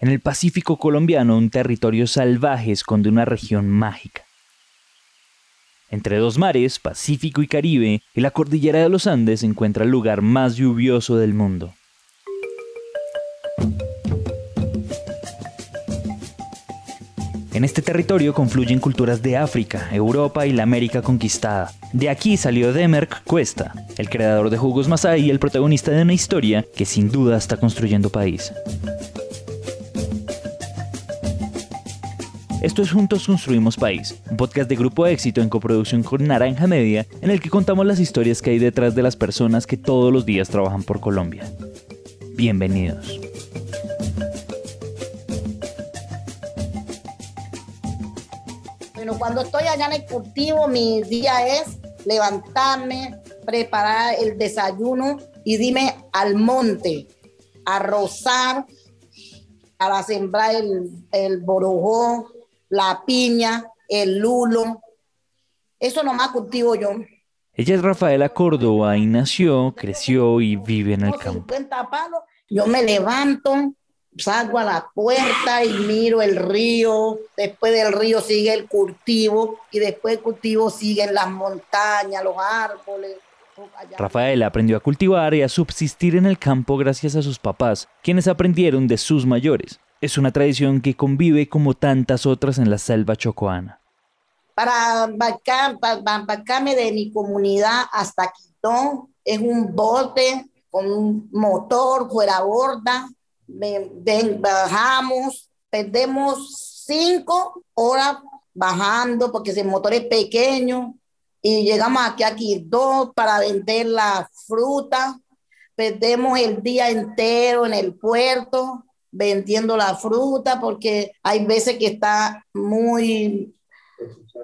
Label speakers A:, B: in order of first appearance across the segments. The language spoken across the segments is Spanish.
A: En el Pacífico colombiano, un territorio salvaje esconde una región mágica. Entre dos mares, Pacífico y Caribe, y la cordillera de los Andes se encuentra el lugar más lluvioso del mundo. En este territorio confluyen culturas de África, Europa y la América conquistada. De aquí salió Demerck Cuesta, el creador de jugos Masai y el protagonista de una historia que sin duda está construyendo país. Esto es Juntos Construimos País, un podcast de grupo éxito en coproducción con Naranja Media, en el que contamos las historias que hay detrás de las personas que todos los días trabajan por Colombia. Bienvenidos.
B: Bueno, cuando estoy allá en el cultivo, mi día es levantarme, preparar el desayuno y dime al monte, a rozar, para sembrar el, el borojó, la piña, el lulo. Eso nomás cultivo yo.
A: Ella es Rafaela Córdoba y nació, creció y vive en el campo.
B: 50 palos, yo me levanto, salgo a la puerta y miro el río, después del río sigue el cultivo y después del cultivo siguen las montañas, los árboles.
A: Rafaela aprendió a cultivar y a subsistir en el campo gracias a sus papás, quienes aprendieron de sus mayores. Es una tradición que convive como tantas otras en la selva chocoana.
B: Para embarcarme de mi comunidad hasta Quito es un bote con un motor fuera borda. bajamos, perdemos cinco horas bajando porque ese motor es pequeño y llegamos aquí a Quito para vender la fruta. Perdemos el día entero en el puerto vendiendo la fruta porque hay veces que está muy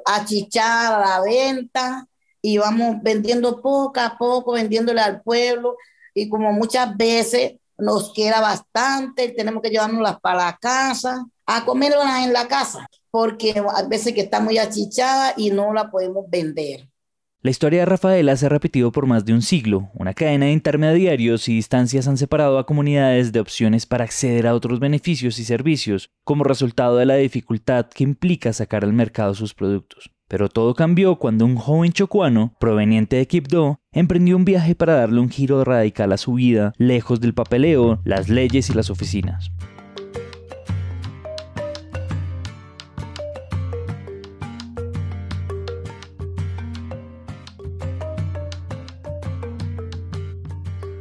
B: achichada la venta y vamos vendiendo poco a poco, vendiéndole al pueblo y como muchas veces nos queda bastante, tenemos que llevárnoslas para la casa, a comerlas en la casa, porque hay veces que está muy achichada y no la podemos vender.
A: La historia de Rafaela se ha repetido por más de un siglo. Una cadena de intermediarios y distancias han separado a comunidades de opciones para acceder a otros beneficios y servicios, como resultado de la dificultad que implica sacar al mercado sus productos. Pero todo cambió cuando un joven chocuano, proveniente de Quibdó, emprendió un viaje para darle un giro radical a su vida, lejos del papeleo, las leyes y las oficinas.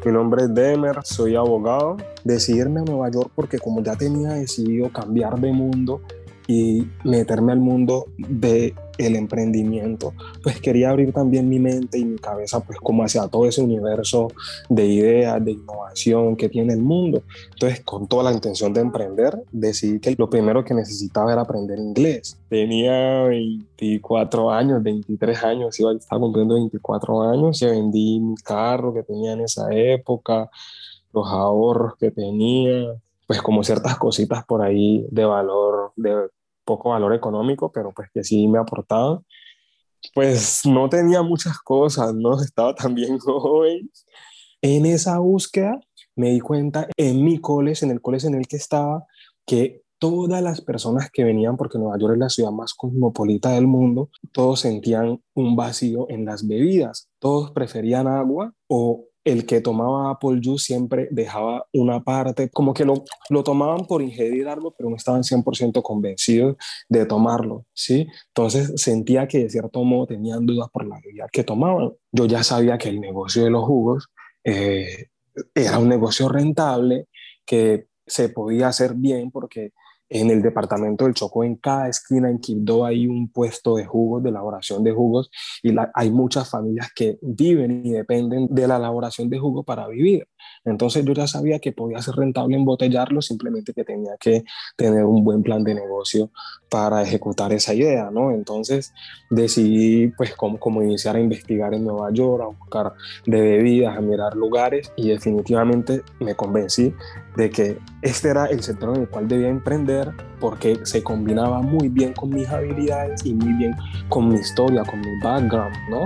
C: Mi nombre es Demer, soy abogado. Decidirme a Nueva York porque como ya tenía decidido cambiar de mundo y meterme al mundo de el emprendimiento, pues quería abrir también mi mente y mi cabeza pues como hacia todo ese universo de ideas, de innovación que tiene el mundo. Entonces, con toda la intención de emprender, decidí que lo primero que necesitaba era aprender inglés. Tenía 24 años, 23 años, iba, estaba cumpliendo 24 años y vendí mi carro que tenía en esa época, los ahorros que tenía, pues como ciertas cositas por ahí de valor, de poco valor económico, pero pues que sí me aportaba. Pues no tenía muchas cosas, ¿no? Estaba también joven. En esa búsqueda me di cuenta en mi colegio, en el colegio en el que estaba, que todas las personas que venían, porque Nueva York es la ciudad más cosmopolita del mundo, todos sentían un vacío en las bebidas. Todos preferían agua o el que tomaba Apple Juice siempre dejaba una parte, como que lo, lo tomaban por ingerir algo, pero no estaban 100% convencidos de tomarlo, ¿sí? Entonces sentía que de cierto modo tenían dudas por la bebida que tomaban. Yo ya sabía que el negocio de los jugos eh, era un negocio rentable, que se podía hacer bien porque en el departamento del Chocó, en cada esquina en Quibdó hay un puesto de jugos, de elaboración de jugos, y hay muchas familias que viven y dependen de la elaboración de jugos para vivir. Entonces yo ya sabía que podía ser rentable embotellarlo, simplemente que tenía que tener un buen plan de negocio para ejecutar esa idea, ¿no? Entonces decidí pues como, como iniciar a investigar en Nueva York, a buscar de bebidas, a mirar lugares y definitivamente me convencí de que este era el sector en el cual debía emprender porque se combinaba muy bien con mis habilidades y muy bien con mi historia, con mi background, ¿no?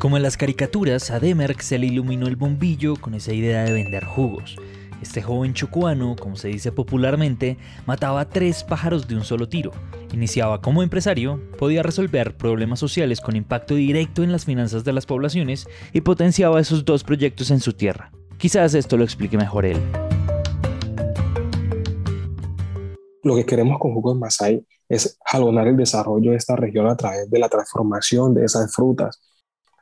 A: Como en las caricaturas, a Demerck se le iluminó el bombillo con esa idea de vender jugos. Este joven chocuano, como se dice popularmente, mataba tres pájaros de un solo tiro. Iniciaba como empresario, podía resolver problemas sociales con impacto directo en las finanzas de las poblaciones y potenciaba esos dos proyectos en su tierra. Quizás esto lo explique mejor él.
C: Lo que queremos con Jugos Masai es jalonar el desarrollo de esta región a través de la transformación de esas frutas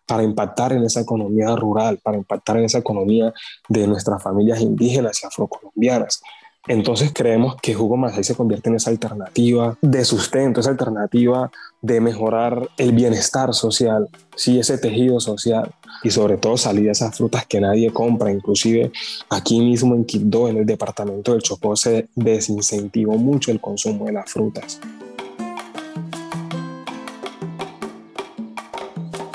C: para impactar en esa economía rural, para impactar en esa economía de nuestras familias indígenas y afrocolombianas. Entonces creemos que Jugo Masai se convierte en esa alternativa de sustento, esa alternativa de mejorar el bienestar social, sí, ese tejido social y sobre todo salir de esas frutas que nadie compra. Inclusive aquí mismo en Quibdó, en el departamento del Chocó, se desincentivó mucho el consumo de las frutas.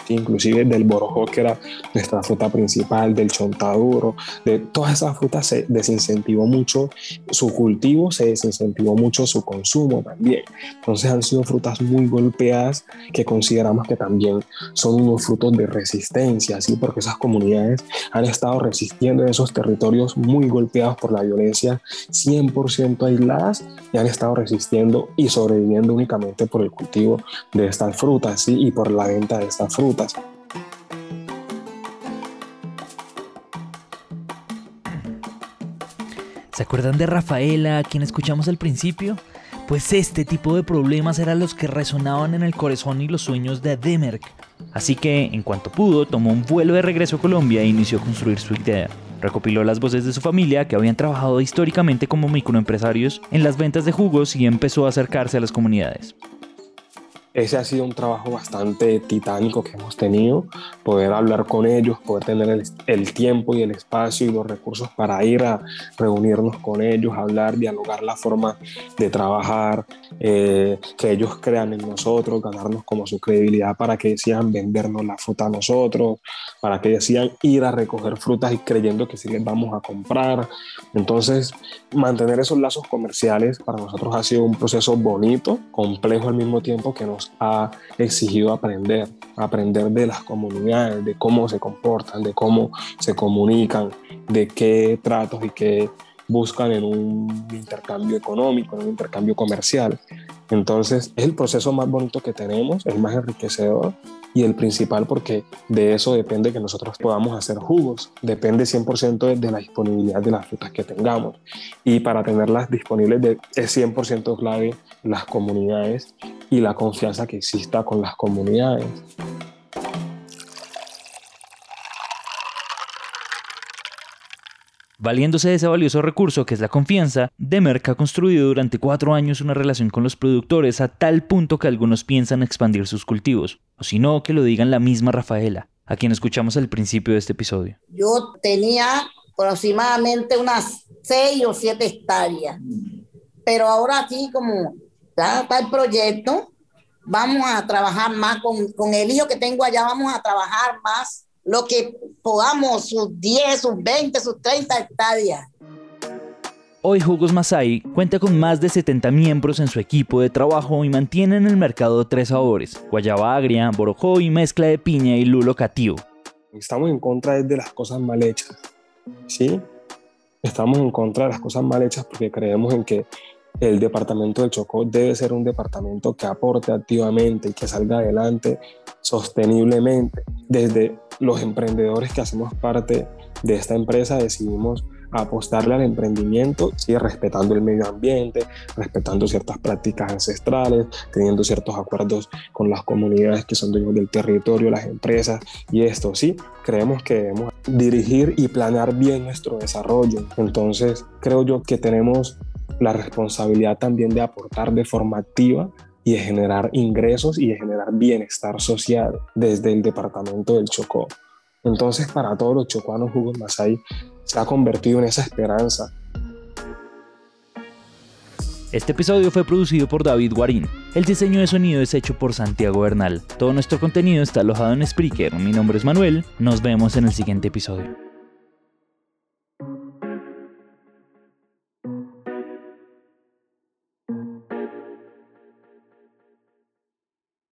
C: Inclusive del borojó, que era nuestra fruta principal, del chontaduro, de todas esas frutas se desincentivó mucho su cultivo, se desincentivó mucho su consumo también. Entonces han sido frutas muy golpeadas que consideramos que también son unos frutos de resistencia, ¿sí? porque esas comunidades han estado resistiendo en esos territorios muy golpeados por la violencia, 100% aisladas, y han estado resistiendo y sobreviviendo únicamente por el cultivo de estas frutas ¿sí? y por la venta de estas frutas.
A: ¿Se acuerdan de Rafaela, a quien escuchamos al principio? Pues este tipo de problemas eran los que resonaban en el corazón y los sueños de Demerck. Así que, en cuanto pudo, tomó un vuelo de regreso a Colombia e inició a construir su idea. Recopiló las voces de su familia que habían trabajado históricamente como microempresarios en las ventas de jugos y empezó a acercarse a las comunidades.
C: Ese ha sido un trabajo bastante titánico que hemos tenido, poder hablar con ellos, poder tener el, tiempo y el espacio y los recursos para ir a reunirnos con ellos, hablar, dialogar la forma de trabajar, eh, que ellos crean en nosotros, ganarnos como su credibilidad para que decidan vendernos la fruta a nosotros, para que decidan ir a recoger frutas y creyendo que sí les vamos a comprar. Entonces, mantener esos lazos comerciales para nosotros ha sido un proceso bonito, complejo al mismo tiempo que nos ha exigido aprender, aprender de las comunidades, de cómo se comportan, de cómo se comunican, de qué tratos y qué buscan en un intercambio económico, en un intercambio comercial. Entonces es el proceso más bonito que tenemos, el más enriquecedor y el principal porque de eso depende que nosotros podamos hacer jugos, depende 100% de la disponibilidad de las frutas que tengamos y para tenerlas disponibles de, es 100% clave las comunidades y la confianza que exista con las comunidades.
A: Valiéndose de ese valioso recurso que es la confianza, Demerck ha construido durante cuatro años una relación con los productores a tal punto que algunos piensan expandir sus cultivos, o si no, que lo digan la misma Rafaela, a quien escuchamos al principio de este episodio.
B: Yo tenía aproximadamente unas seis o siete hectáreas, pero ahora aquí como ya está el proyecto, vamos a trabajar más con, con el hijo que tengo allá, vamos a trabajar más lo que podamos, sus 10, sus 20, sus 30 hectáreas.
A: Hoy Jugos Masai cuenta con más de 70 miembros en su equipo de trabajo y mantiene en el mercado tres sabores, guayaba agria, borojó y mezcla de piña y lulo cativo.
C: Estamos en contra de las cosas mal hechas, ¿sí? Estamos en contra de las cosas mal hechas porque creemos en que el departamento del Chocó debe ser un departamento que aporte activamente y que salga adelante sosteniblemente. Desde los emprendedores que hacemos parte de esta empresa decidimos apostarle al emprendimiento, sí, respetando el medio ambiente, respetando ciertas prácticas ancestrales, teniendo ciertos acuerdos con las comunidades que son dueños del territorio, las empresas y esto, sí, creemos que debemos dirigir y planear bien nuestro desarrollo. Entonces, creo yo que tenemos la responsabilidad también de aportar de forma activa y de generar ingresos y de generar bienestar social desde el departamento del Chocó. Entonces, para todos los chocuanos, Hugo Masai se ha convertido en esa esperanza.
A: Este episodio fue producido por David Guarín. El diseño de sonido es hecho por Santiago Bernal. Todo nuestro contenido está alojado en Spreaker. Mi nombre es Manuel. Nos vemos en el siguiente episodio.